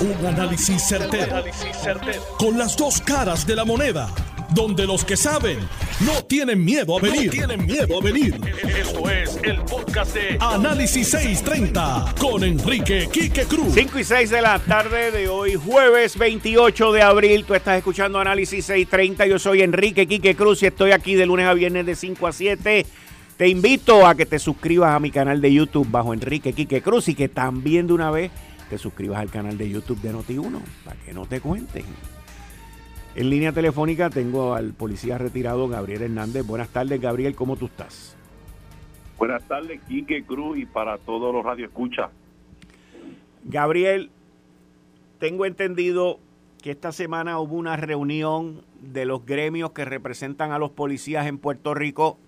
Un análisis certero, Con las dos caras de la moneda. Donde los que saben no tienen miedo a venir. tienen miedo a venir. Esto es el podcast de Análisis 630 con Enrique Quique Cruz. 5 y 6 de la tarde de hoy, jueves 28 de abril. Tú estás escuchando Análisis 630. Yo soy Enrique Quique Cruz y estoy aquí de lunes a viernes de 5 a 7 te invito a que te suscribas a mi canal de YouTube bajo Enrique Quique Cruz y que también de una vez te suscribas al canal de YouTube de Noti1 para que no te cuenten. En línea telefónica tengo al policía retirado Gabriel Hernández. Buenas tardes, Gabriel, ¿cómo tú estás? Buenas tardes, Quique Cruz y para todos los radioescuchas. Gabriel, tengo entendido que esta semana hubo una reunión de los gremios que representan a los policías en Puerto Rico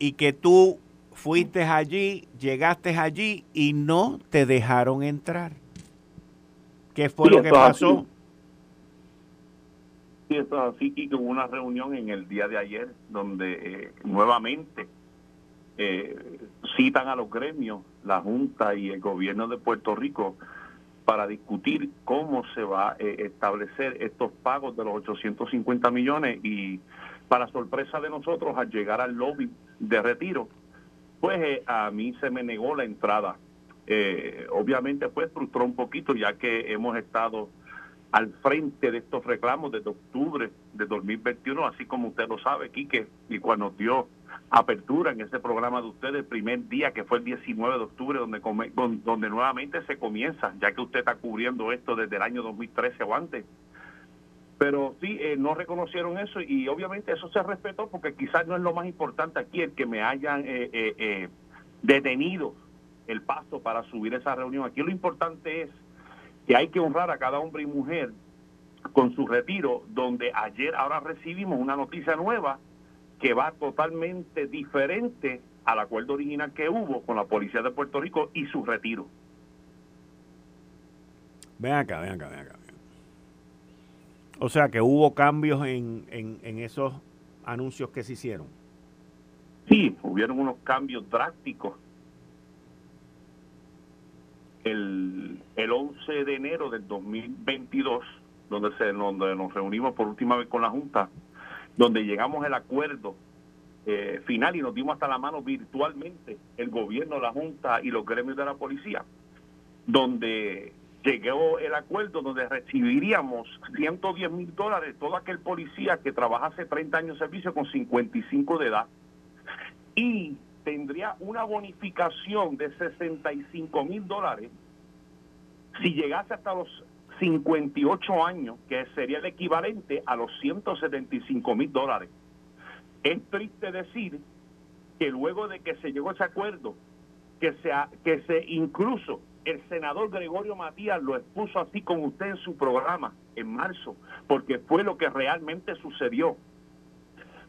y que tú fuiste allí, llegaste allí y no te dejaron entrar. ¿Qué fue lo que pasó? Sí, esto es así, y hubo una reunión en el día de ayer donde eh, nuevamente eh, citan a los gremios, la Junta y el gobierno de Puerto Rico para discutir cómo se va a eh, establecer estos pagos de los 850 millones y para sorpresa de nosotros, al llegar al lobby de retiro, pues eh, a mí se me negó la entrada. Eh, obviamente pues frustró un poquito ya que hemos estado al frente de estos reclamos desde octubre de 2021, así como usted lo sabe, Quique, y cuando dio apertura en ese programa de ustedes el primer día, que fue el 19 de octubre, donde, donde nuevamente se comienza, ya que usted está cubriendo esto desde el año 2013 o antes, pero sí, eh, no reconocieron eso y obviamente eso se respetó porque quizás no es lo más importante aquí el que me hayan eh, eh, detenido el paso para subir esa reunión. Aquí lo importante es que hay que honrar a cada hombre y mujer con su retiro, donde ayer ahora recibimos una noticia nueva que va totalmente diferente al acuerdo original que hubo con la Policía de Puerto Rico y su retiro. Ven acá, ven acá, ven acá. O sea que hubo cambios en, en, esos anuncios que se hicieron. Sí, hubieron unos cambios drásticos. El, el 11 de enero del 2022, donde, se, donde nos reunimos por última vez con la Junta, donde llegamos al acuerdo eh, final y nos dimos hasta la mano virtualmente el gobierno, la Junta y los gremios de la policía, donde llegó el acuerdo donde recibiríamos 110 mil dólares todo aquel policía que trabajase 30 años de servicio con 55 de edad y tendría una bonificación de 65 mil dólares si llegase hasta los 58 años, que sería el equivalente a los 175 mil dólares. Es triste decir que luego de que se llegó ese acuerdo, que se, que se incluso el senador Gregorio Matías lo expuso así con usted en su programa en marzo, porque fue lo que realmente sucedió.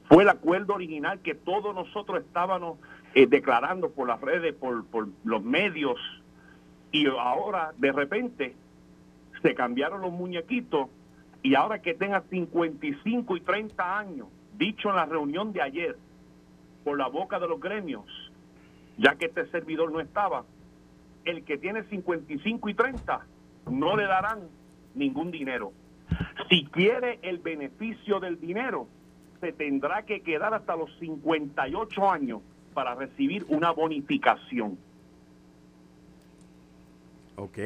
Fue el acuerdo original que todos nosotros estábamos eh, declarando por las redes, por, por los medios, y ahora de repente se cambiaron los muñequitos y ahora que tenga 55 y 30 años, dicho en la reunión de ayer, por la boca de los gremios, ya que este servidor no estaba, el que tiene 55 y 30 no le darán ningún dinero. Si quiere el beneficio del dinero, se tendrá que quedar hasta los 58 años para recibir una bonificación. Ok.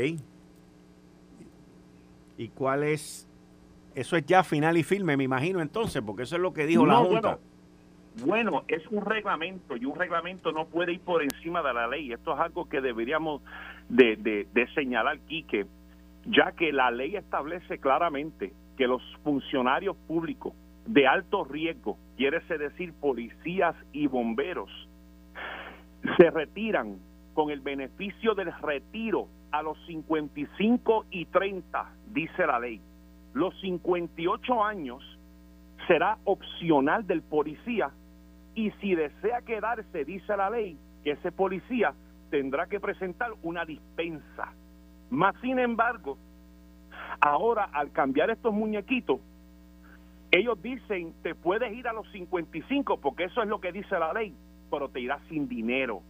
¿Y cuál es? Eso es ya final y firme, me imagino entonces, porque eso es lo que dijo la Junta. Bueno, es un reglamento y un reglamento no puede ir por encima de la ley. Esto es algo que deberíamos de, de, señalar, Quique, ya que la ley establece claramente que los funcionarios públicos de alto riesgo, quiere decir policías y bomberos, se retiran con el beneficio del retiro a los 55 y 30, dice la ley. Los 58 años será opcional del policía y si desea quedarse, dice la ley, que ese policía tendrá que presentar una dispensa. Más sin embargo, ahora al cambiar estos muñequitos, ellos dicen, te puedes ir a los 55, porque eso es lo que dice la ley, pero te irás sin dinero,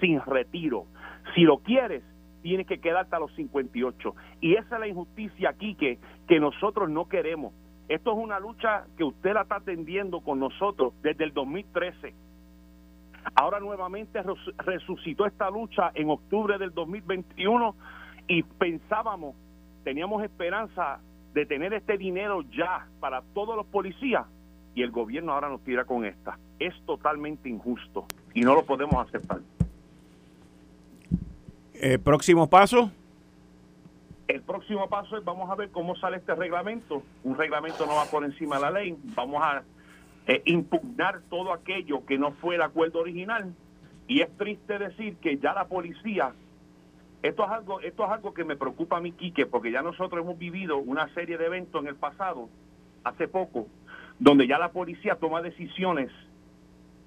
sin retiro. Si lo quieres, tienes que quedarte a los 58. Y esa es la injusticia aquí que, que nosotros no queremos. Esto es una lucha que usted la está atendiendo con nosotros desde el 2013. Ahora nuevamente resucitó esta lucha en octubre del 2021 y pensábamos, teníamos esperanza de tener este dinero ya para todos los policías y el gobierno ahora nos tira con esta. Es totalmente injusto y no lo podemos aceptar. ¿El próximo paso? El próximo paso es vamos a ver cómo sale este reglamento. Un reglamento no va por encima de la ley. Vamos a eh, impugnar todo aquello que no fue el acuerdo original. Y es triste decir que ya la policía, esto es algo, esto es algo que me preocupa a mí, Quique, porque ya nosotros hemos vivido una serie de eventos en el pasado, hace poco, donde ya la policía toma decisiones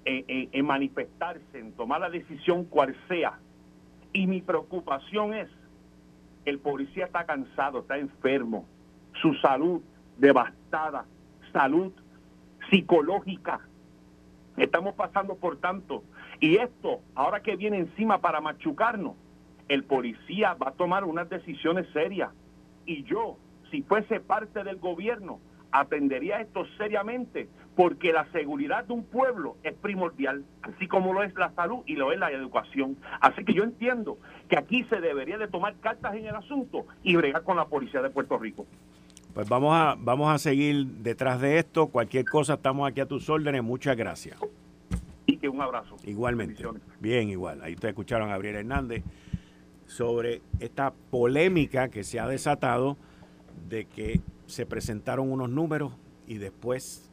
en, manifestarse, en tomar la decisión cual sea. Y mi preocupación es, el policía está cansado, está enfermo, su salud devastada, salud psicológica. Estamos pasando por tanto. Y esto, ahora que viene encima para machucarnos, el policía va a tomar unas decisiones serias. Y yo, si fuese parte del gobierno, atendería esto seriamente, porque la seguridad de un pueblo es primordial, así como lo es la salud y lo es la educación. Así que yo entiendo que aquí se debería de tomar cartas en el asunto y bregar con la policía de Puerto Rico. Pues vamos a, vamos a seguir detrás de esto. Cualquier cosa, estamos aquí a tus órdenes. Muchas gracias. Y que un abrazo. Igualmente. Bien, igual. Ahí ustedes escucharon a Gabriel Hernández sobre esta polémica que se ha desatado de que se presentaron unos números y después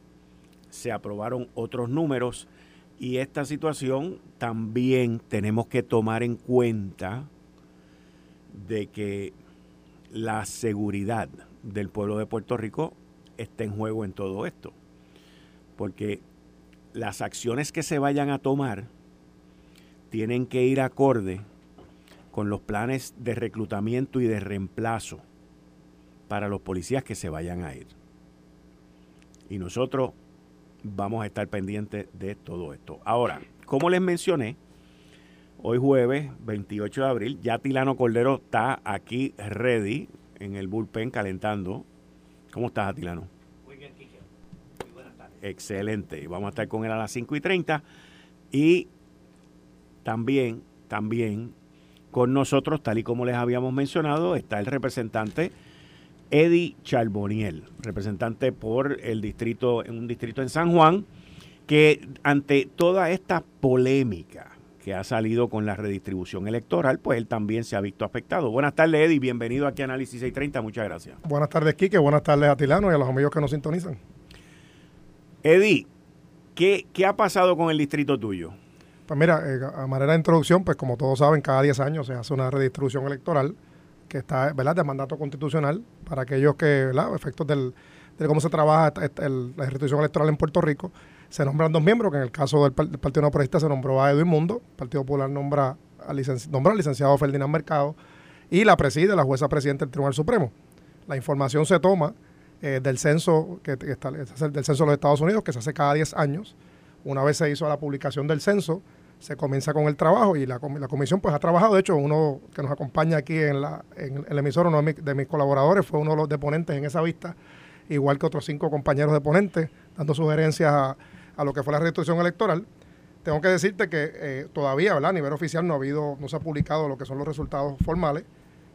se aprobaron otros números. Y esta situación también tenemos que tomar en cuenta de que la seguridad del pueblo de Puerto Rico está en juego en todo esto. Porque las acciones que se vayan a tomar tienen que ir acorde con los planes de reclutamiento y de reemplazo para los policías que se vayan a ir. Y nosotros vamos a estar pendientes de todo esto. Ahora, como les mencioné, hoy jueves 28 de abril, ya Tilano Cordero está aquí ready en el bullpen calentando. ¿Cómo estás, Atilano? Muy bien, Kike. Muy buenas tardes. Excelente. Vamos a estar con él a las 5 y 30. Y también, también con nosotros, tal y como les habíamos mencionado, está el representante Eddie Charboniel, representante por el distrito, en un distrito en San Juan, que ante toda esta polémica que ha salido con la redistribución electoral, pues él también se ha visto afectado. Buenas tardes, Eddie, bienvenido aquí a Análisis 630, muchas gracias. Buenas tardes, Quique, buenas tardes a Tilano y a los amigos que nos sintonizan. Eddie, ¿qué, qué ha pasado con el distrito tuyo? Pues mira, eh, a manera de introducción, pues como todos saben, cada 10 años se hace una redistribución electoral que está, ¿verdad?, de mandato constitucional para aquellos que, ¿verdad?, efectos del, de cómo se trabaja la redistribución electoral en Puerto Rico, se nombran dos miembros, que en el caso del, Partido No se nombró a Edwin Mundo, el Partido Popular nombra al, nombró al licenciado Ferdinand Mercado y la preside la jueza presidenta del Tribunal Supremo. La información se toma eh, del censo que, está, del censo de los Estados Unidos, que se hace cada 10 años. Una vez se hizo la publicación del censo, se comienza con el trabajo y la, la, comisión pues ha trabajado. De hecho, uno que nos acompaña aquí en, la, en el emisor, uno de, mis colaboradores, fue uno de los deponentes en esa vista, igual que otros cinco compañeros deponentes, dando sugerencias a, lo que fue la restitución electoral. Tengo que decirte que eh, todavía, ¿verdad? A nivel oficial no ha habido, no se ha publicado lo que son los resultados formales.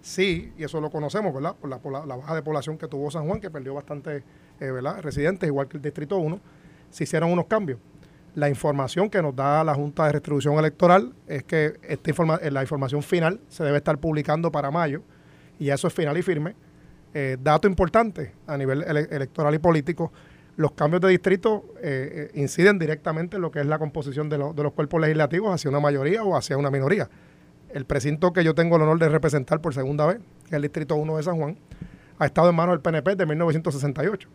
Sí, y eso lo conocemos, ¿verdad? Por la, la baja de población que tuvo San Juan, que perdió bastante, eh. Residentes, igual que el Distrito 1, se hicieron unos cambios. La información que nos da la Junta de Restitución Electoral es que esta informa eh, la información final se debe estar publicando para mayo, y eso es final y firme. dato importante a nivel electoral y político, los cambios de distrito eh, eh, inciden directamente en lo que es la composición de, los cuerpos legislativos hacia una mayoría o hacia una minoría. El precinto que yo tengo el honor de representar por segunda vez, que es el Distrito 1 de San Juan, ha estado en manos del PNP desde 1968.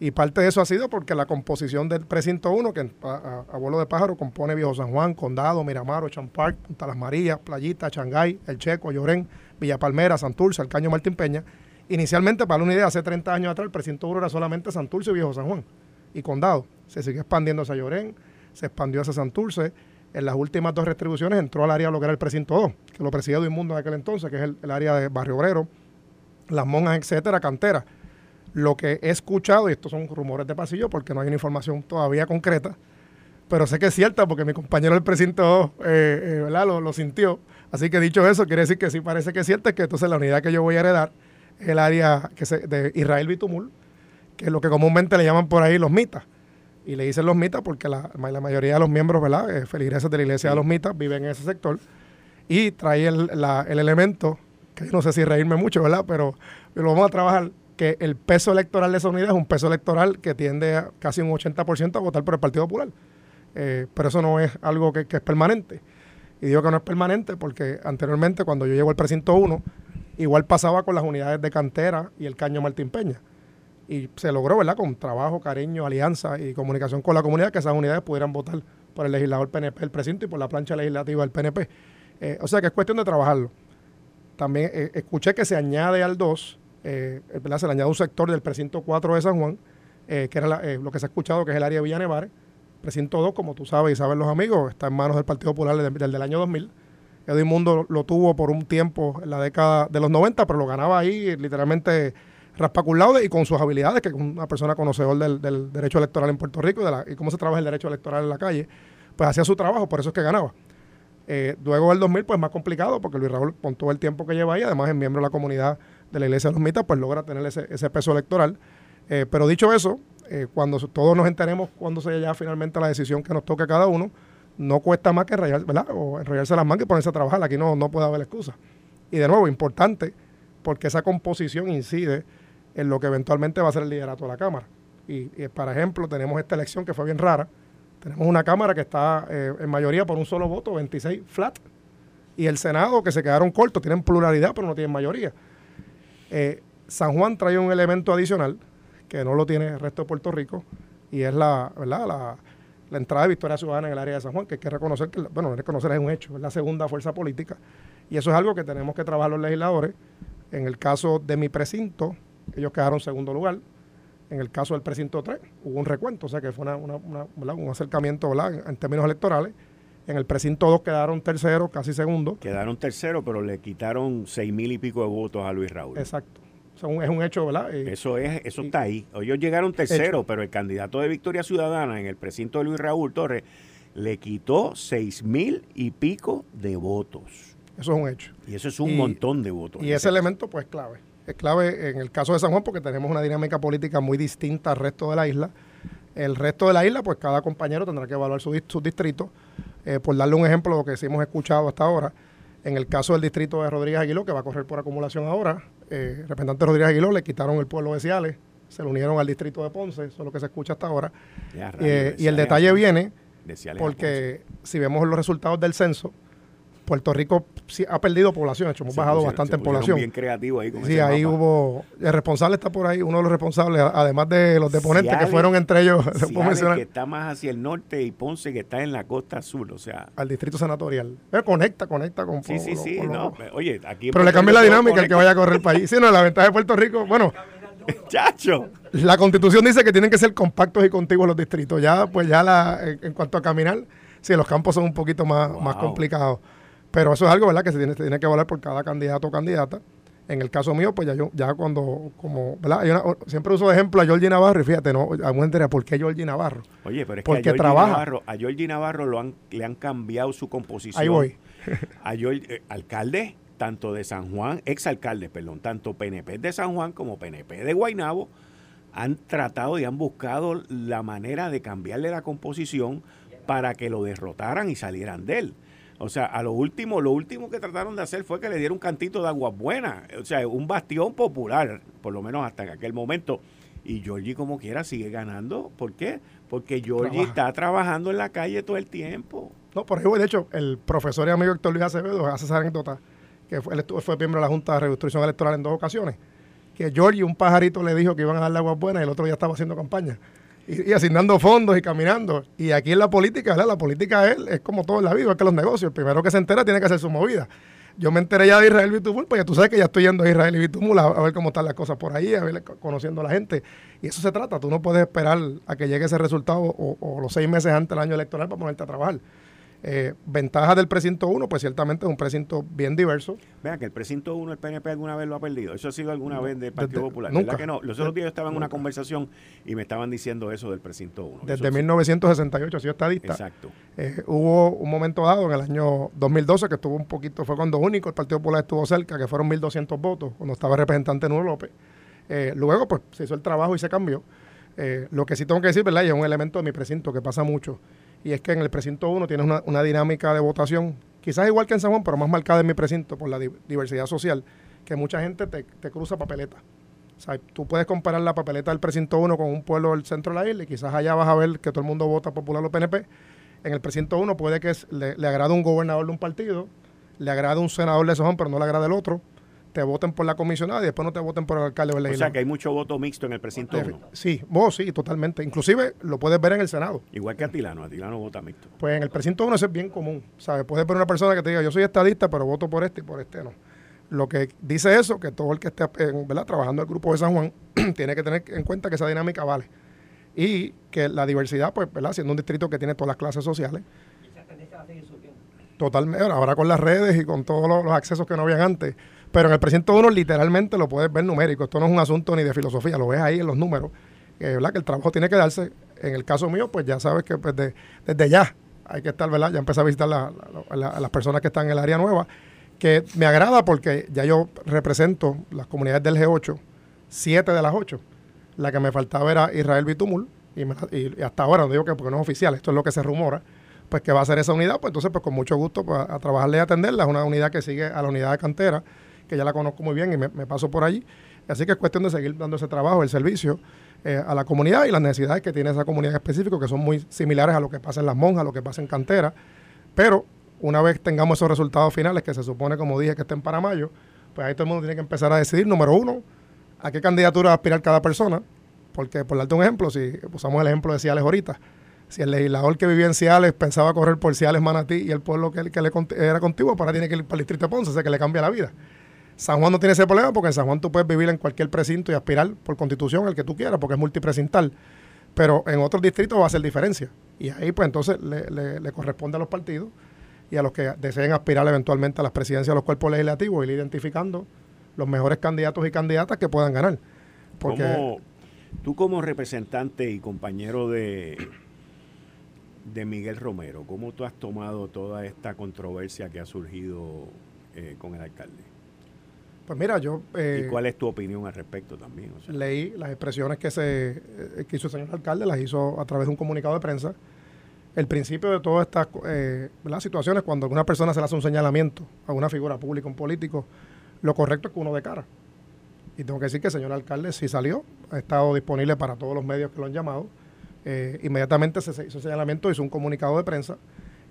Y parte de eso ha sido porque la composición del precinto 1, que a, vuelo de pájaro compone Viejo San Juan, Condado, Miramar, Ocean Park, Punta Las Marías, Playita, Changay, El Checo, Llorén, Villa Palmera, Santurce, El Caño Martín Peña Inicialmente, para una idea, hace 30 años atrás el precinto 1 era solamente Santurce y Viejo San Juan y Condado. Se siguió expandiendo hacia Llorén, se expandió hacia Santurce en las últimas dos restribuciones entró al área lo que era el precinto 2, que lo presidía Mundo en aquel entonces, que es el, área de Barrio Obrero, las monjas, etcétera, cantera. Lo que he escuchado, y estos son rumores de pasillo porque no hay una información todavía concreta, pero sé que es cierta porque mi compañero del precinto 2 eh, eh, ¿verdad? Lo, lo, sintió. Así que dicho eso, quiere decir que sí parece que es cierta, que entonces la unidad que yo voy a heredar es el área que se, de Israel Bitumul, que es lo que comúnmente le llaman por ahí los mitas y le dicen los mitas porque la, la mayoría de los miembros, ¿verdad? Eh, feligreses de la iglesia de los mitas viven en ese sector. Y trae el, el elemento, que no sé si reírme mucho, ¿verdad? Pero lo vamos a trabajar, que el peso electoral de esa unidad es un peso electoral que tiende a casi un 80% a votar por el Partido Popular. Eh, pero eso no es algo que, es permanente. Y digo que no es permanente porque anteriormente, cuando yo llego al precinto 1, igual pasaba con las unidades de cantera y el caño Martín Peña y se logró, ¿verdad? Con trabajo, cariño, alianza y comunicación con la comunidad que esas unidades pudieran votar por el legislador PNP del precinto y por la plancha legislativa del PNP. Eh, o sea que es cuestión de trabajarlo. También eh, escuché que se añade al 2, eh, ¿verdad? se le añade un sector del precinto 4 de San Juan, que era lo que se ha escuchado, que es el área de Villanevares. Precinto 2, como tú sabes y saben los amigos, está en manos del Partido Popular desde, el año 2000. Edwin Mundo lo tuvo por un tiempo en la década de los 90, pero lo ganaba ahí literalmente raspaculado y con sus habilidades, que es una persona conocedor del, derecho electoral en Puerto Rico y, cómo se trabaja el derecho electoral en la calle, pues hacía su trabajo, por eso es que ganaba. Eh, luego del 2000, pues más complicado, porque Luis Raúl, con todo el tiempo que lleva ahí, además es miembro de la comunidad de la Iglesia de los Mitas, pues logra tener ese, peso electoral. Eh, pero dicho eso, eh, cuando todos nos enteremos cuando se ya finalmente la decisión que nos toque a cada uno, no cuesta más que. O enrollarse las manos y ponerse a trabajar. Aquí no, no puede haber excusa. Y de nuevo, importante, porque esa composición incide en lo que eventualmente va a ser el liderato de la Cámara. Y, por ejemplo, tenemos esta elección que fue bien rara. Tenemos una Cámara que está eh, en mayoría por un solo voto, 26 flat. Y el Senado que se quedaron cortos, tienen pluralidad, pero no tienen mayoría. Eh, San Juan trae un elemento adicional que no lo tiene el resto de Puerto Rico y es la, ¿verdad? La, la entrada de Victoria Ciudadana en el área de San Juan, que hay que reconocer que, bueno, reconocer es un hecho, es la segunda fuerza política. Y eso es algo que tenemos que trabajar los legisladores. En el caso de mi precinto, ellos quedaron segundo lugar. En el caso del precinto 3 hubo un recuento, o sea que fue un acercamiento En, términos electorales. En el precinto 2 quedaron terceros, casi segundo. Quedaron terceros, pero le quitaron seis mil y pico de votos a Luis Raúl. Exacto. es un hecho, ¿verdad? eso es, eso está ahí. Ellos llegaron terceros, pero el candidato de Victoria Ciudadana en el precinto de Luis Raúl Torres le quitó seis mil y pico de votos. Eso es un hecho. Y eso es un montón de votos. Y ese elemento, pues, clave es clave en el caso de San Juan porque tenemos una dinámica política muy distinta al resto de la isla. El resto de la isla, pues cada compañero tendrá que evaluar su, su distrito. Eh, por darle un ejemplo de lo que sí hemos escuchado hasta ahora, en el caso del distrito de Rodríguez Aguiló, que va a correr por acumulación ahora, eh, el representante Rodríguez Aguiló le quitaron el pueblo de Ciales, se lo unieron al distrito de Ponce, eso es lo que se escucha hasta ahora. Eh, y el detalle viene porque si vemos los resultados del censo, Puerto Rico sí ha perdido población, hecho, hemos bajado bastante en población. Bien creativo ahí. sí, ahí hubo. El responsable está por ahí, uno de los responsables, además de los deponentes que fueron entre ellos. que está más hacia el norte y Ponce que está en la costa sur, o sea. Al distrito senatorial. Eh, conecta, conecta con. Sí, sí, sí. no, pues, oye, aquí. Pero le cambia la dinámica el que vaya a correr el país. Sí, no, la ventaja de Puerto Rico, bueno. Chacho. La constitución dice que tienen que ser compactos y contiguos los distritos. Ya, pues ya la, en, cuanto a caminar, sí, los campos son un poquito más, más complicados. Pero eso es algo, ¿verdad?, que se tiene, tiene que evaluar por cada candidato o candidata. En el caso mío, pues ya yo, ya cuando, como, ¿verdad? siempre uso de ejemplo a Georgie Navarro y fíjate, no, a entender ¿por qué Georgie Navarro? Oye, pero es que a Georgie, Navarro, a Georgie Navarro lo han, le han cambiado su composición. Ahí voy. a Georgie, eh, alcalde, tanto de San Juan, exalcalde, perdón, tanto PNP de San Juan como PNP de Guaynabo, han tratado y han buscado la manera de cambiarle la composición para que lo derrotaran y salieran de él. O sea, a lo último, lo último que trataron de hacer fue que le dieron un cantito de agua buena. O sea, un bastión popular, por lo menos hasta aquel momento. Y Georgie, como quiera, sigue ganando. ¿Por qué? Porque Georgie está trabajando en la calle todo el tiempo. No, por ejemplo, de hecho, el profesor y amigo Héctor Luis Acevedo hace esa anécdota, que fue, él fue miembro de la Junta de Redistribución Electoral en dos ocasiones, que Georgie, un pajarito, le dijo que iban a darle agua buena y el otro día estaba haciendo campaña y, asignando fondos y caminando. Y aquí en la política, ¿verdad? La política es, es como todo en la vida, es que los negocios. El primero que se entera tiene que hacer su movida. Yo me enteré ya de Israel Bitumul, pues ya tú sabes que ya estoy yendo a Israel y Bitumul a, ver cómo están las cosas por ahí, a ver, conociendo a la gente. Y eso se trata. Tú no puedes esperar a que llegue ese resultado o, los seis meses antes del año electoral para ponerte a trabajar. Eh, ventajas del precinto 1, pues ciertamente es un precinto bien diverso. Vean que el precinto 1 el PNP alguna vez lo ha perdido. Eso ha sido alguna vez del Partido Popular. Nunca. que no? Los otros días yo estaba en una conversación y me estaban diciendo eso del precinto 1. Desde 1968 ha sido estadista. Exacto. Eh, hubo un momento dado en el año 2012 que estuvo un poquito, fue cuando único el Partido Popular estuvo cerca, que fueron 1.200 votos, cuando estaba el representante Nuno López. Eh, luego, pues, se hizo el trabajo y se cambió. lo que sí tengo que decir, ¿verdad? Y es un elemento de mi precinto que pasa mucho y es que en el precinto 1 tienes una, dinámica de votación, quizás igual que en San Juan, pero más marcada en mi precinto por la diversidad social, que mucha gente te, cruza papeleta. O sea, tú puedes comparar la papeleta del precinto 1 con un pueblo del centro de la isla y quizás allá vas a ver que todo el mundo vota popular o PNP. En el precinto 1 puede que le, le agrade un gobernador de un partido, le agrade un senador de San Juan, pero no le agrade el otro te voten por la comisionada y después no te voten por el alcalde o el O sea que hay mucho voto mixto en el precinto 1. Sí, vos sí, totalmente. Inclusive lo puedes ver en el Senado. Igual que Atilano, Atilano vota mixto. Pues en el precinto 1 eso es bien común. ¿Sabes? Puedes ver una persona que te diga, yo soy estadista, pero voto por este y por este no. Lo que dice eso, que todo el que esté ¿verdad? trabajando en el grupo de San Juan tiene que tener en cuenta que esa dinámica vale. Y que la diversidad, pues, ¿verdad? Siendo un distrito que tiene todas las clases sociales. Totalmente. Ahora con las redes y con todos los accesos que no habían antes pero en el precinto 1 literalmente lo puedes ver numérico. Esto no es un asunto ni de filosofía, lo ves ahí en los números. ¿verdad? Que el trabajo tiene que darse. En el caso mío, pues ya sabes que pues, desde ya hay que estar, ¿verdad? Ya empecé a visitar a las personas que están en el área nueva, que me agrada porque ya yo represento las comunidades del G8, siete de las ocho. La que me faltaba era Israel Bitumul, y, hasta ahora, no digo que porque no es oficial, esto es lo que se rumora, pues que va a ser esa unidad, pues entonces pues con mucho gusto pues, a trabajarle y atenderla. Es una unidad que sigue a la unidad de cantera que ya la conozco muy bien y me, paso por allí. Así que es cuestión de seguir dando ese trabajo, el servicio eh, a la comunidad y las necesidades que tiene esa comunidad específica, que son muy similares a lo que pasa en las monjas, a lo que pasa en cantera. Pero una vez tengamos esos resultados finales, que se supone, como dije, que estén para mayo, pues ahí todo el mundo tiene que empezar a decidir, número uno, a qué candidatura aspirar cada persona. Porque, por darte un ejemplo, si usamos el ejemplo de Ciales ahorita, si el legislador que vivía en Ciales pensaba correr por Ciales Manatí y el pueblo que, que le era contiguo, para pues tiene que ir para el distrito Ponce, o que le cambia la vida. San Juan no tiene ese problema porque en San Juan tú puedes vivir en cualquier precinto y aspirar por constitución el que tú quieras porque es multiprecintal. Pero en otros distritos va a ser diferencia. Y ahí pues entonces le, corresponde a los partidos y a los que deseen aspirar eventualmente a las presidencias de los cuerpos legislativos, ir identificando los mejores candidatos y candidatas que puedan ganar. Porque tú como representante y compañero de, de Miguel Romero, ¿cómo tú has tomado toda esta controversia que ha surgido eh, con el alcalde? Pues mira, yo... Eh, ¿Y cuál es tu opinión al respecto también? Leí las expresiones que, se, eh, hizo el señor alcalde, las hizo a través de un comunicado de prensa. El principio de todas estas eh, situaciones, cuando alguna persona se le hace un señalamiento a una figura pública, un político, lo correcto es que uno de cara. Y tengo que decir que el señor alcalde sí salió, ha estado disponible para todos los medios que lo han llamado. Eh, inmediatamente se hizo el señalamiento, hizo un comunicado de prensa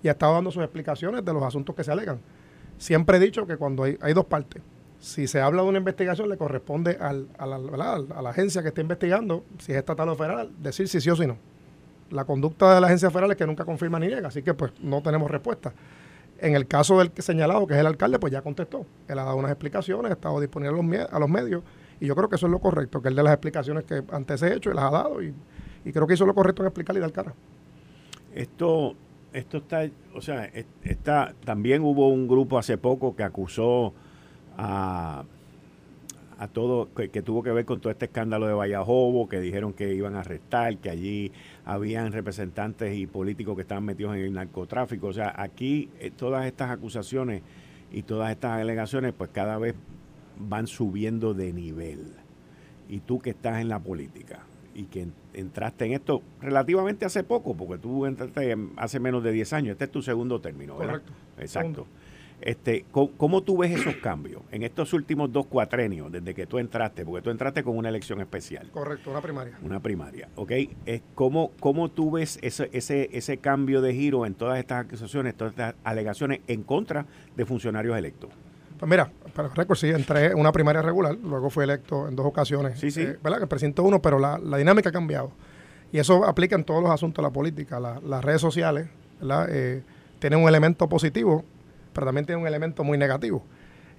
y ha estado dando sus explicaciones de los asuntos que se alegan. Siempre he dicho que cuando hay, hay dos partes, si se habla de una investigación, le corresponde al, a, la, agencia que está investigando, si es estatal o federal, decir si sí o si no. La conducta de la agencia federal es que nunca confirma ni niega, así que pues no tenemos respuesta. En el caso del señalado, que es el alcalde, pues ya contestó. Él ha dado unas explicaciones, ha estado disponible a los, a los medios, y yo creo que eso es lo correcto, que él de las explicaciones que antes he hecho y las ha dado, y, creo que hizo lo correcto en explicar y dar cara. Esto, esto está, o sea, está, también hubo un grupo hace poco que acusó a, todo, que, tuvo que ver con todo este escándalo de Vallajobo, que dijeron que iban a arrestar, que allí habían representantes y políticos que estaban metidos en el narcotráfico. O sea, aquí eh, todas estas acusaciones y todas estas alegaciones, pues cada vez van subiendo de nivel. Y tú que estás en la política y que entraste en esto relativamente hace poco, porque tú entraste hace menos de 10 años, este es tu segundo término, ¿verdad? Correcto. Exacto. Este, ¿cómo, tú ves esos cambios en estos últimos dos cuatrenios desde que tú entraste? Porque tú entraste con una elección especial. Correcto, una primaria. Una primaria, ¿ok? ¿Cómo, cómo tú ves ese, ese, ese cambio de giro en todas estas acusaciones, todas estas alegaciones en contra de funcionarios electos? Pues mira, para récord sí, entré en una primaria regular, luego fui electo en dos ocasiones. Sí, sí. Eh, ¿Verdad? Que presento uno, pero la, dinámica ha cambiado. Y eso aplica en todos los asuntos de la política. las redes sociales, ¿verdad? Eh, tienen un elemento positivo pero también tiene un elemento muy negativo.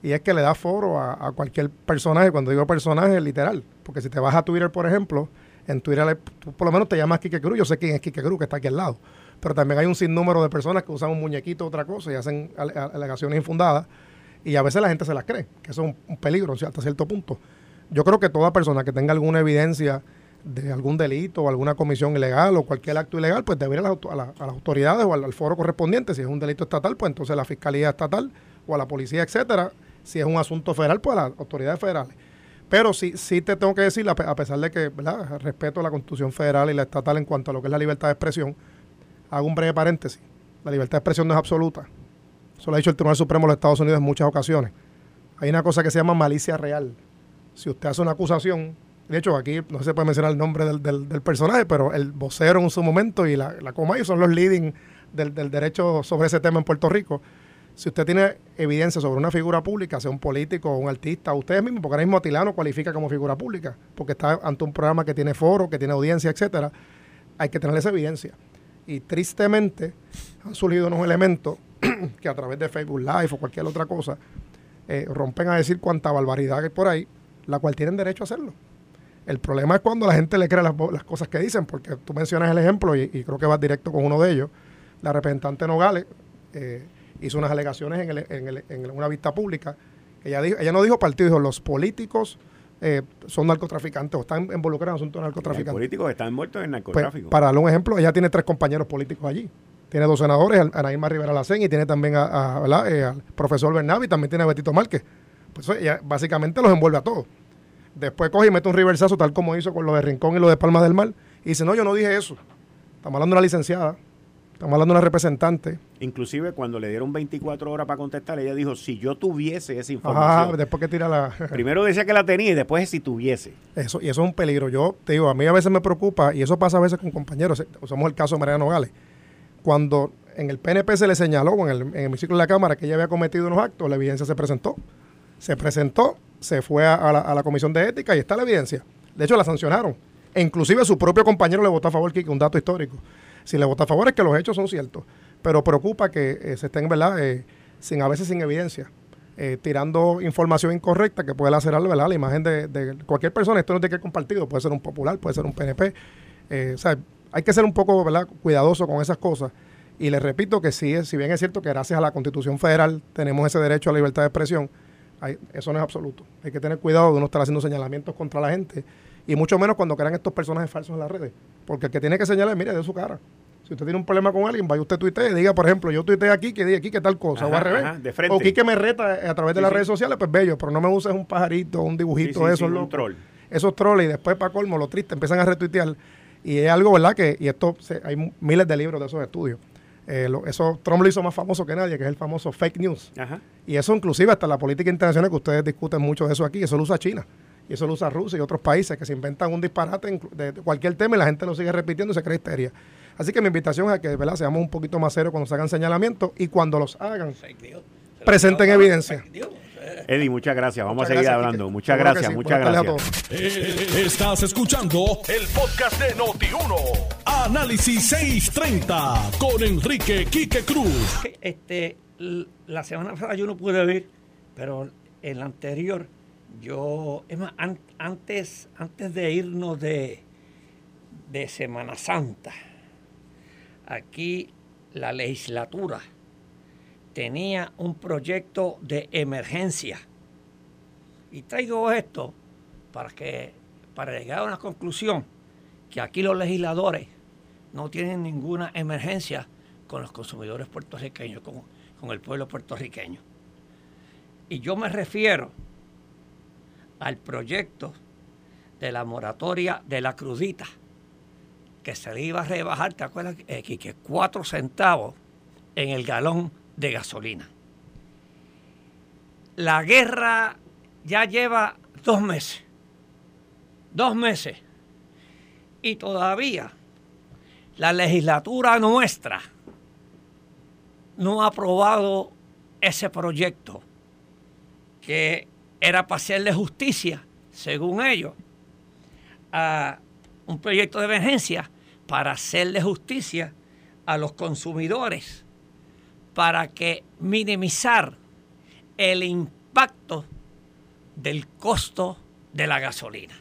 Y es que le da foro a, cualquier personaje, cuando digo personaje, literal. Porque si te vas a Twitter, por ejemplo, en Twitter por lo menos te llamas Kike Cruz, yo sé quién es Kike Cruz, que está aquí al lado. pero también hay un sinnúmero de personas que usan un muñequito otra cosa y hacen alegaciones infundadas y a veces la gente se las cree, que eso es un, peligro hasta cierto punto. Yo creo que toda persona que tenga alguna evidencia de algún delito o alguna comisión ilegal o cualquier acto ilegal, pues debería ir a, las autoridades o al, foro correspondiente. Si es un delito estatal, pues entonces la Fiscalía Estatal o a la Policía, etcétera. Si es un asunto federal, pues a las autoridades federales. Pero sí, sí te tengo que decir, a pesar de que respeto la Constitución federal y la estatal en cuanto a lo que es la libertad de expresión, hago un breve paréntesis. La libertad de expresión no es absoluta. Eso lo ha dicho el Tribunal Supremo de los Estados Unidos en muchas ocasiones. Hay una cosa que se llama malicia real. Si usted hace una acusación, de hecho aquí no se puede mencionar el nombre del, personaje, pero el vocero en su momento y la, la Comay son los leading del, del derecho sobre ese tema en Puerto Rico si usted tiene evidencia sobre una figura pública, sea un político un artista, ustedes mismos, porque ahora mismo Atilano cualifica como figura pública, porque está ante un programa que tiene foro, que tiene audiencia, etcétera, hay que tener esa evidencia. Y tristemente han surgido unos elementos que a través de Facebook Live o cualquier otra cosa eh, rompen a decir cuánta barbaridad hay por ahí, la cual tienen derecho a hacerlo. El problema es cuando la gente le cree las, cosas que dicen, porque tú mencionas el ejemplo y, creo que vas directo con uno de ellos, la representante Nogales. Eh, hizo unas alegaciones en, el, en, el, en una vista pública. Ella, dijo, ella no dijo partido, dijo los políticos eh, son narcotraficantes o están involucrados en asuntos narcotraficantes. Los políticos están muertos en pues, narcotráfico. para darle un ejemplo, ella tiene tres compañeros políticos allí. Tiene dos senadores, Anaíma Rivera Lacén, y tiene también a, eh, al profesor Bernabe y también tiene a Betito Márquez. Pues ella básicamente los envuelve a todos. Después coge y mete un reversazo tal como hizo con lo de Rincón y lo de Palma del Mar. Y dice, no, yo no dije eso. Estamos hablando de una licenciada Estamos hablando de una representante. Inclusive cuando le dieron 24 horas para contestar, ella dijo, si yo tuviese esa información. después que tira la... Primero decía que la tenía y después si tuviese. Eso, y eso es un peligro. Yo te digo, a mí a veces me preocupa, y eso pasa a veces con compañeros, usamos el caso de Mariano Gales, cuando en el PNP se le señaló, en el, en el de la Cámara, que ella había cometido unos actos, la evidencia se presentó. Se presentó, se fue a, la, a la Comisión de Ética y está la evidencia. De hecho, la sancionaron. E inclusive su propio compañero le votó a favor, que un dato histórico. Si le vota a favor es que los hechos son ciertos, pero preocupa que eh, se estén, ¿verdad?, eh, sin, a veces sin evidencia, eh, tirando información incorrecta que puede lacerar ¿verdad? la imagen de, cualquier persona. Esto no tiene que ser compartido, puede ser un popular, puede ser un PNP. o sea, hay que ser un poco ¿verdad? cuidadoso con esas cosas. Y les repito que sí, si bien es cierto que gracias a la Constitución Federal tenemos ese derecho a la libertad de expresión, eso no es absoluto. Hay que tener cuidado de no estar haciendo señalamientos contra la gente y mucho menos cuando crean estos personajes falsos en las redes. Porque el que tiene que señalar, mire, de su cara. Si usted tiene un problema con alguien, vaya usted tuitee y diga, por ejemplo, yo tuiteé aquí, que di aquí que tal cosa, o al revés. de frente. O aquí que me reta a través de las redes sociales, pues bello, pero no me uses un pajarito, un dibujito, eso. es troll. Esos trolls y después para colmo, lo triste, empiezan a retuitear. Y es algo, ¿verdad? Que, y esto, hay miles de libros de esos estudios. Eh, eso Trump lo hizo más famoso que nadie, que es el famoso fake news. Y eso inclusive hasta la política internacional, que ustedes discuten mucho de eso aquí, eso lo usa China y eso lo usa Rusia y otros países que se inventan un disparate de cualquier tema y la gente lo sigue repitiendo y se cree histeria. Así que mi invitación es a que ¿verdad? seamos un poquito más serios cuando se hagan señalamientos y cuando los hagan, presenten evidencia. Eddie, muchas gracias. Vamos a seguir hablando. Muchas gracias, muchas gracias. Eh, estás escuchando el podcast de Noti1. Análisis 630 con Enrique Quique Cruz. Este, la semana pasada yo no pude ver, pero el anterior yo, es más, antes, antes de irnos de, de Semana Santa, aquí la legislatura tenía un proyecto de emergencia. Y traigo esto para que para llegar a una conclusión que aquí los legisladores no tienen ninguna emergencia con los consumidores puertorriqueños, con, con el pueblo puertorriqueño. Y yo me refiero al proyecto de la moratoria de la crudita, que se le iba a rebajar, ¿te acuerdas? Eh, que cuatro centavos en el galón de gasolina. La guerra ya lleva dos meses. Dos meses. Y todavía la legislatura nuestra no ha aprobado ese proyecto que era para hacerle justicia, según ellos, a un proyecto de emergencia para hacerle justicia a los consumidores, para que minimizar el impacto del costo de la gasolina.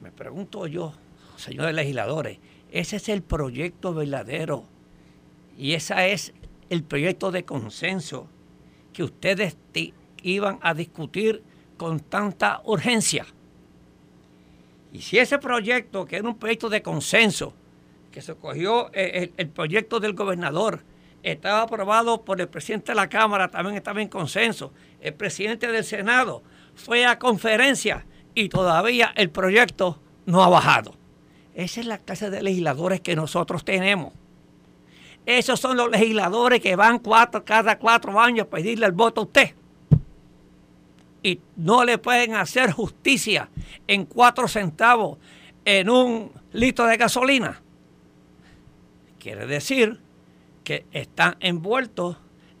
Me pregunto yo, señores legisladores, Ese es el proyecto verdadero. Y ese es el proyecto de consenso que ustedes iban a discutir con tanta urgencia. Y si ese proyecto, que era un proyecto de consenso, que se cogió eh, el, proyecto del gobernador, estaba aprobado por el presidente de la Cámara, también estaba en consenso, el presidente del Senado fue a conferencia y todavía el proyecto no ha bajado. Esa es la clase de legisladores que nosotros tenemos. Esos son los legisladores que van cuatro, cada cuatro años a pedirle el voto a usted y no le pueden hacer justicia en cuatro centavos en un litro de gasolina. Quiere decir que están envueltos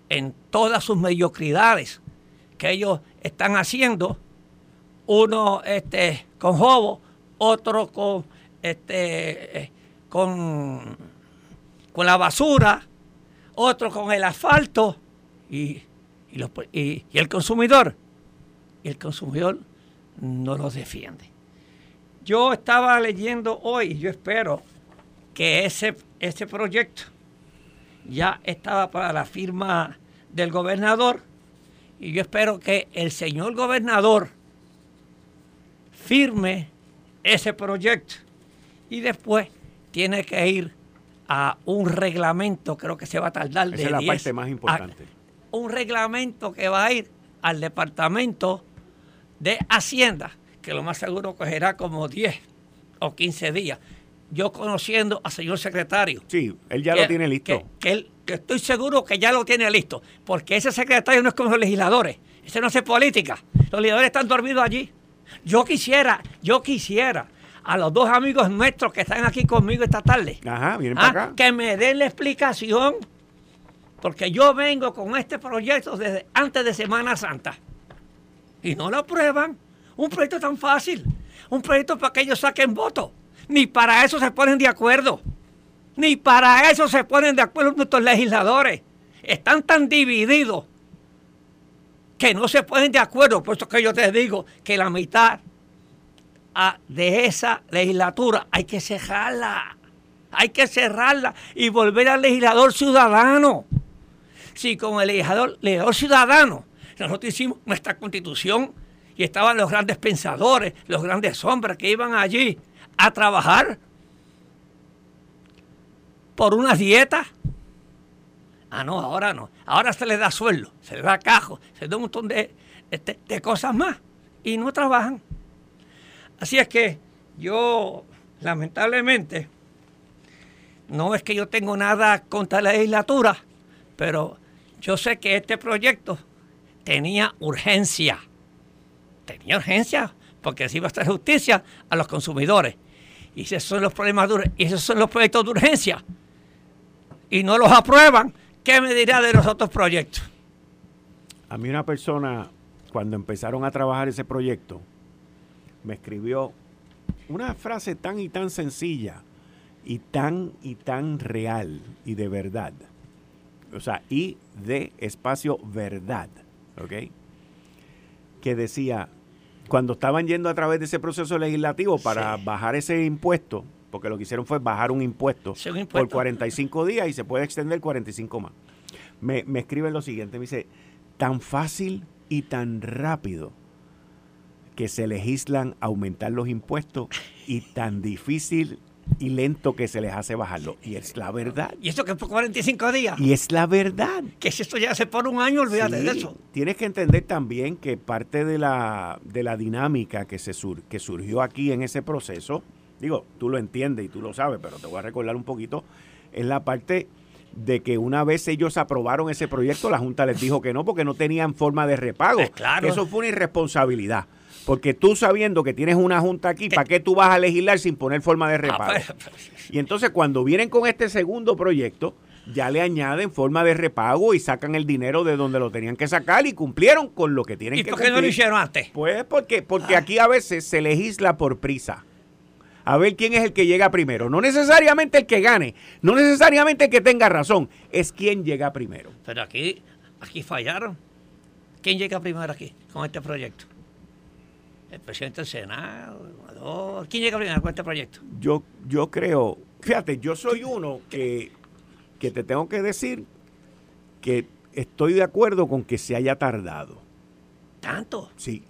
en todas sus mediocridades que ellos están haciendo, uno este, con jobo, otro con, este, con, con la basura, otro con el asfalto y, y el consumidor y el consumidor no los defiende. Yo estaba leyendo hoy, yo espero que ese, ese proyecto ya estaba para la firma del gobernador y yo espero que el señor gobernador firme ese proyecto y después tiene que ir a un reglamento, creo que se va a tardar Esa es la parte más importante. un reglamento que va a ir al departamento de Hacienda, que lo más seguro cogerá como 10 o 15 días. Yo conociendo al señor secretario. Sí, él ya lo tiene listo. Que, él, que estoy seguro que ya lo tiene listo, porque ese secretario no es como los legisladores, ese no hace política. Los legisladores están dormidos allí. Yo quisiera, yo quisiera a los dos amigos nuestros que están aquí conmigo esta tarde. Ajá, vienen para ah, acá. Que me den la explicación, porque yo vengo con este proyecto desde antes de Semana Santa y no lo aprueban. Un proyecto tan fácil, un proyecto para que ellos saquen votos. Ni para eso se ponen de acuerdo. Ni para eso se ponen de acuerdo nuestros legisladores. Están tan divididos que no se ponen de acuerdo. Por eso que yo te digo que la mitad ah, de esa legislatura hay que cerrarla. Hay que cerrarla y volver al legislador ciudadano. Si con el legislador, legislador ciudadano nosotros hicimos nuestra constitución y estaban los grandes pensadores, los grandes hombres que iban allí a trabajar por unas dietas. Ah, no, ahora no. Ahora se les da sueldo, se les da cajo, se les da un montón de, este, de cosas más y no trabajan. Así es que yo, lamentablemente, no es que yo tengo nada contra la legislatura, pero yo sé que este proyecto tenía urgencia. Tenía urgencia porque así va a estar justicia a los consumidores. Y esos son los problemas y esos son los proyectos de urgencia. Y no los aprueban, ¿qué me dirá de los otros proyectos? A mí una persona, cuando empezaron a trabajar ese proyecto, me escribió una frase tan y tan sencilla y tan y tan real y de verdad. O sea, y de espacio verdad. ¿ok? Que decía, cuando estaban yendo a través de ese proceso legislativo para bajar ese impuesto, porque lo que hicieron fue bajar un impuesto, por 45 días y se puede extender 45 más. Me, me escriben lo siguiente, me dice, tan fácil y tan rápido que se legislan aumentar los impuestos y tan difícil y lento que se les hace bajarlo. Y es la verdad. Y eso que por 45 días. Y es la verdad. Que si esto ya hace por un año, olvídate de eso. Tienes que entender también que parte de la, de la dinámica que, se sur, que surgió aquí en ese proceso, digo, tú lo entiendes y tú lo sabes, pero te voy a recordar un poquito, es la parte de que una vez ellos aprobaron ese proyecto, la Junta les dijo que no porque no tenían forma de repago. Pues claro. Eso fue una irresponsabilidad. Porque tú sabiendo que tienes una junta aquí, ¿para qué tú vas a legislar sin poner forma de ah, repago? Pues, pues, y entonces cuando vienen con este segundo proyecto, ya le añaden forma de repago y sacan el dinero de donde lo tenían que sacar y cumplieron con lo que tienen que cumplir. ¿Y por qué no lo hicieron antes? Pues porque, porque ah. aquí a veces se legisla por prisa. A ver quién es el que llega primero. No necesariamente el que gane, no necesariamente el que tenga razón, es quién llega primero. Pero aquí, aquí fallaron. ¿Quién llega primero aquí con este proyecto? El presidente del Senado, ¿quién llega primero con este proyecto? Yo, yo creo, Fíjate, yo soy uno que, que te tengo que decir que estoy de acuerdo con que se haya tardado. ¿Tanto? Sí,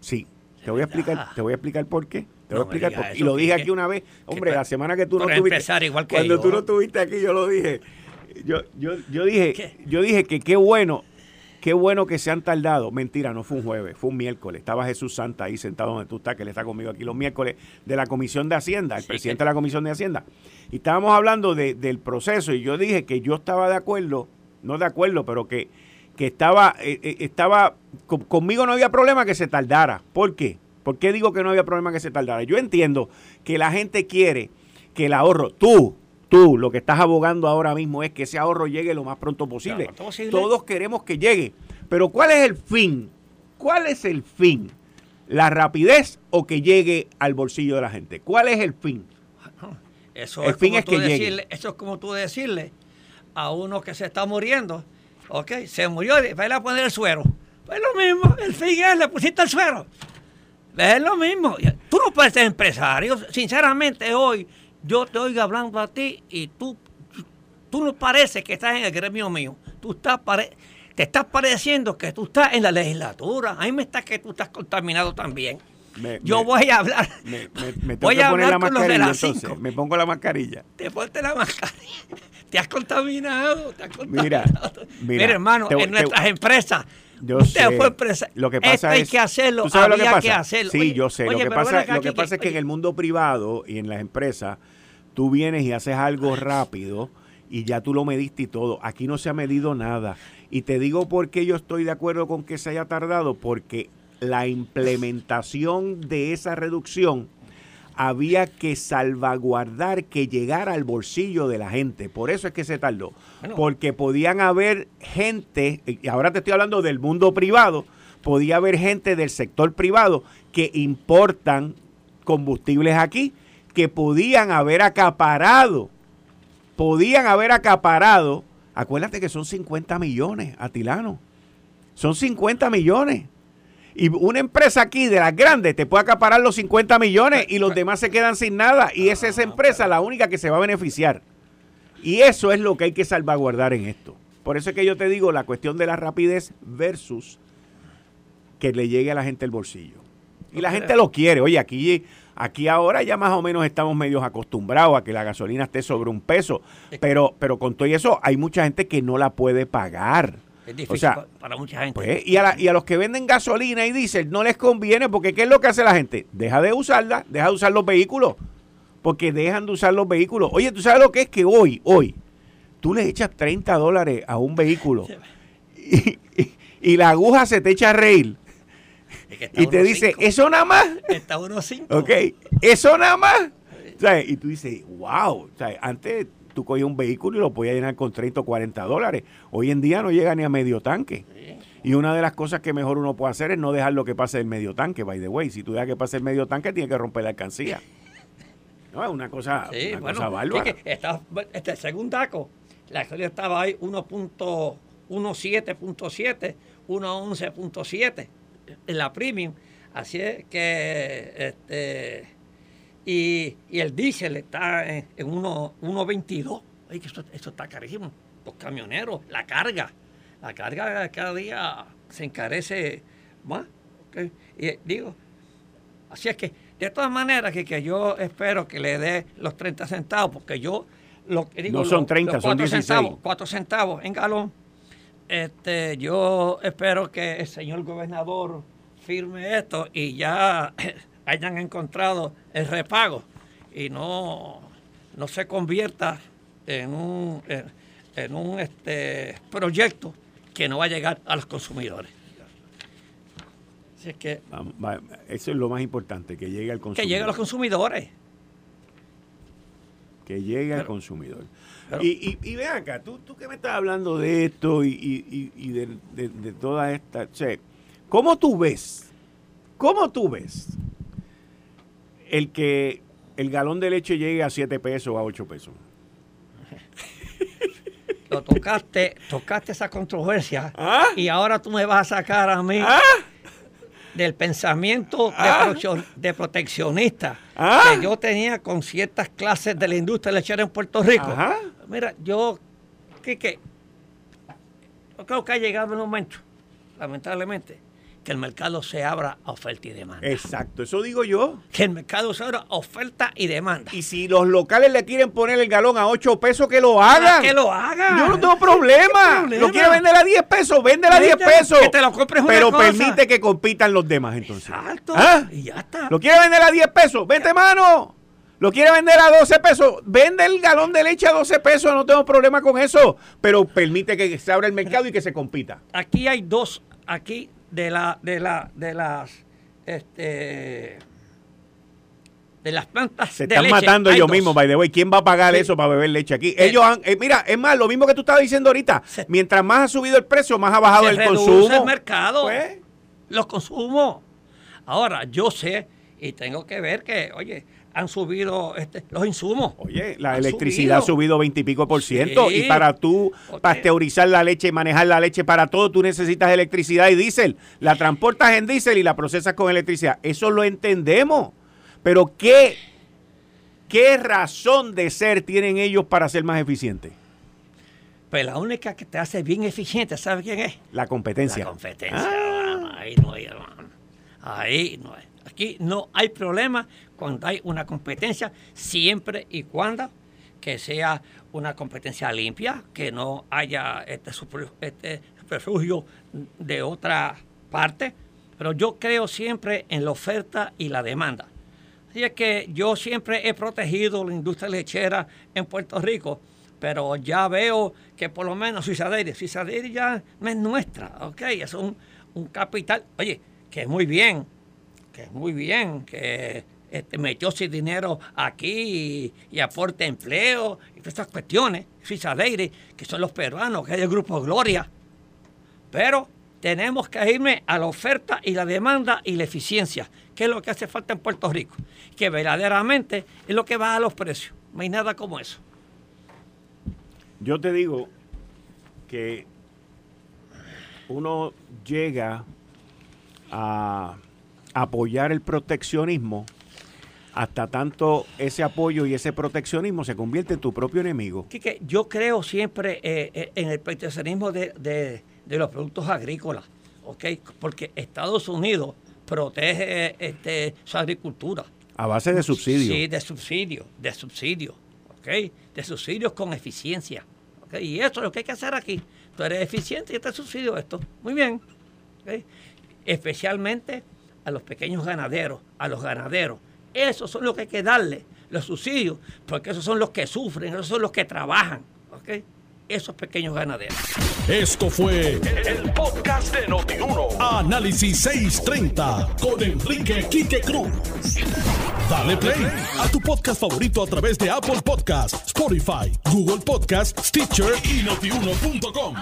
sí. Te voy a explicar, te voy a explicar por qué. Te voy a explicar por- y eso, lo dije aquí una vez. Hombre, la semana que tú no estuviste. empezar igual que cuando yo. tú no estuviste aquí, yo lo dije. Yo, yo, yo dije, ¿Qué? yo dije que qué bueno, qué bueno que se han tardado. Mentira, no fue un jueves, fue un miércoles. Estaba Jesús Santa ahí sentado donde tú estás, que él está conmigo aquí los miércoles, de la Comisión de Hacienda, el Sí, presidente de la Comisión de Hacienda. Y estábamos hablando de- del proceso y yo dije que yo estaba de acuerdo, no de acuerdo, pero que, que estaba, eh, eh, estaba, con- conmigo no había problema que se tardara. ¿Por qué? ¿Por qué digo que no había problema que se tardara? Yo entiendo que la gente quiere que el ahorro, tú, tú, lo que estás abogando ahora mismo es que ese ahorro llegue lo más pronto posible. Todos queremos que llegue. Pero ¿cuál es el fin? ¿Cuál es el fin? ¿La rapidez o que llegue al bolsillo de la gente? ¿Cuál es el fin? Eso El es fin es que llegue. eso es como tú decirle a uno que se está muriendo, ok, se murió, va a poner el suero. Pues lo mismo, el fin es, le pusiste el suero. Es lo mismo. Tú no puedes ser empresario. Sinceramente, hoy yo te oigo hablando a ti y tú, tú no pareces que estás en el gremio mío. Tú estás pare- te estás pareciendo que tú estás en la legislatura. A mí me está que tú estás contaminado también. Me- yo me- voy a hablar. Me, me- me tengo voy que a poner la con los de mascarilla las entonces. cinco. Me pongo la mascarilla. Te ponte la mascarilla. Te has contaminado. Te has contaminado. Mira, mira, Mira, hermano, te- en te- nuestras empresas. Yo usted sé. fue. Lo que pasa Esto hay es, que hacerlo. ¿tú sabes lo había que pasa? que hacerlo. Sí, Oye, yo sé. oye, lo que pasa, acá, lo que pasa es que en el mundo privado y en las empresas, tú vienes y haces algo rápido y ya tú lo mediste y todo. Aquí no se ha medido nada. Y te digo por qué yo estoy de acuerdo con que se haya tardado, porque la implementación de esa reducción había que salvaguardar que llegara al bolsillo de la gente. Por eso es que se tardó. Bueno. Porque podían haber gente, y ahora te estoy hablando del mundo privado, podía haber gente del sector privado que importan combustibles aquí, que podían haber acaparado, podían haber acaparado, acuérdate que son 50 millones, Atilano, son 50 millones. Y una empresa aquí de las grandes te puede acaparar los 50 millones y los demás se quedan sin nada. Y es esa empresa la única que se va a beneficiar. Y eso es lo que hay que salvaguardar en esto. Por eso es que yo te digo la cuestión de la rapidez versus que le llegue a la gente el bolsillo. Y la gente lo quiere. Oye, aquí, aquí ahora ya más o menos estamos medios acostumbrados a que la gasolina esté sobre un peso. Pero, pero con todo eso hay mucha gente que no la puede pagar. Es difícil O sea, pa- para mucha gente. pues, y, a la- y a los que venden gasolina y diésel no les conviene porque ¿qué es lo que hace la gente? Deja de usarla, deja de usar los vehículos. Porque dejan de usar los vehículos. Oye, ¿tú sabes lo que es que hoy, hoy, tú le echas 30 dólares a un vehículo y, y- y la aguja se te echa a reír Es que está y te dice, cinco. ¿eso nada más? Está uno cinco. ¿Ok? ¿Eso nada más? ¿Sabes? Y tú dices, wow. ¿sabes? Antes tú cogías un vehículo y lo podías llenar con 30 o 40 dólares. Hoy en día no llega ni a medio tanque. Y una de las cosas que mejor uno puede hacer es no dejar lo que pase el medio tanque, by the way. Si tú dejas que pase el medio tanque, tienes que romper la alcancía. No, es una cosa, Sí, una bueno, cosa bárbara. es que está- este, según DACO, la gasolina estaba ahí 1.17.7, 1.11.7 en la premium. Así es que, este, y, y el diésel está en, en 1 1.22. Oye, que esto, esto está carísimo. Los camioneros, la carga. La carga cada día se encarece más. Y digo, Así es que, de todas maneras, que, que yo espero que le dé los 30 centavos, porque yo lo que digo. No son los- 30, los son cuatro 16. Centavos, 4 centavos en galón. Este, yo espero que el señor gobernador firme esto y ya hayan encontrado el repago y no, no se convierta en un, en, en un este, proyecto que no va a llegar a los consumidores. Así es que Eso es lo más importante, que llegue al consumidor. que llegue a los consumidores. que llegue al Pero- consumidor. pero- y, y, y ven acá, tú, tú que me estás hablando de esto y, y- y- y de, de- de toda esta... o sea, ¿Cómo tú ves? ¿Cómo tú ves el que el galón de leche llegue a 7 pesos o a 8 pesos? Lo tocaste, tocaste esa controversia ¿Ah? y ahora tú me vas a sacar a mí. ¿Ah? del pensamiento de, Ah. de proteccionista que yo tenía con ciertas clases de la industria lechera en Puerto Rico. Ajá. Mira, yo, Quique, yo creo que ha llegado el momento, lamentablemente, que el mercado se abra a oferta y demanda. Exacto, eso digo yo. Que el mercado se abra a oferta y demanda. Y si los locales le quieren poner el galón a 8 pesos, que lo hagan. que lo hagan. Yo no tengo problema. problema? Lo quiere vender a 10 pesos, véndela a 10 Véndelo, pesos. que te lo compres una Pero cosa. permite que compitan los demás entonces. Exacto. ¿Ah? Y ya está. ¿Lo quiere vender a 10 pesos? Vente, mano. ¿Lo quiere vender a 12 pesos? Vende el galón de leche a 12 pesos, no tengo problema con eso. Pero permite que se abra el mercado y que se compita. Aquí hay dos, aquí de la, de la, de las, este, de las plantas Se de están leche, matando hay ellos dos. mismos, by the way. ¿Quién va a pagar Sí. eso para beber leche aquí? Eh, ellos han, eh, mira, es más, lo mismo que tú estabas diciendo ahorita. Se- Mientras más ha subido el precio, más ha bajado Se el reduce consumo. el mercado, Pues, los consumos. Ahora, yo sé y tengo que ver que, oye, han subido este, los insumos. Oye, la Han electricidad ha subido. subido 20 y pico por ciento. Sí. Y para tú pasteurizar la leche y manejar la leche para todo, tú necesitas electricidad y diésel. La transportas en diésel y la procesas con electricidad. Eso lo entendemos. Pero ¿qué, qué razón de ser tienen ellos para ser más eficientes? Pues la única que te hace bien eficiente, ¿sabes quién es? La competencia. La competencia. Ah. Ahí no hay, hermano. Ahí no hay. Aquí no hay problema cuando hay una competencia, siempre y cuando que sea una competencia limpia, que no haya este, super- este superfugio de otra parte. Pero yo creo siempre en la oferta y la demanda. Así es que yo siempre he protegido la industria lechera en Puerto Rico, pero ya veo que por lo menos Suiza Dairy, Suiza Dairy ya no es nuestra, ¿ok? Es un, un capital, oye, que es muy bien, que muy bien, que este, metió ese dinero aquí y, y aporta empleo y todas estas cuestiones, Suiza Dairy, que son los peruanos, que es el Grupo Gloria, pero tenemos que irme a la oferta y la demanda y la eficiencia, que es lo que hace falta en Puerto Rico, que verdaderamente es lo que baja los precios. No hay nada como eso. Yo te digo que uno llega a apoyar el proteccionismo hasta tanto ese apoyo y ese proteccionismo se convierte en tu propio enemigo. Quique, yo creo siempre eh, eh, en el proteccionismo de, de- de los productos agrícolas, ¿ok? Porque Estados Unidos protege este, su agricultura. A base de subsidios. Sí, de subsidio, de subsidio, ¿ok? De subsidios con eficiencia. ¿ok? Y eso es lo que hay que hacer aquí. Tú eres eficiente y te subsidio esto. Muy bien. Especialmente a los pequeños ganaderos, a los ganaderos. Esos son los que hay que darle los subsidios, porque esos son los que sufren, esos son los que trabajan. ¿ok? Esos pequeños ganaderos. Esto fue el podcast de Notiuno. Análisis 630 con Enrique Quique Cruz. Dale play a tu podcast favorito a través de Apple Podcasts, Spotify, Google Podcasts, Stitcher y notiuno.com.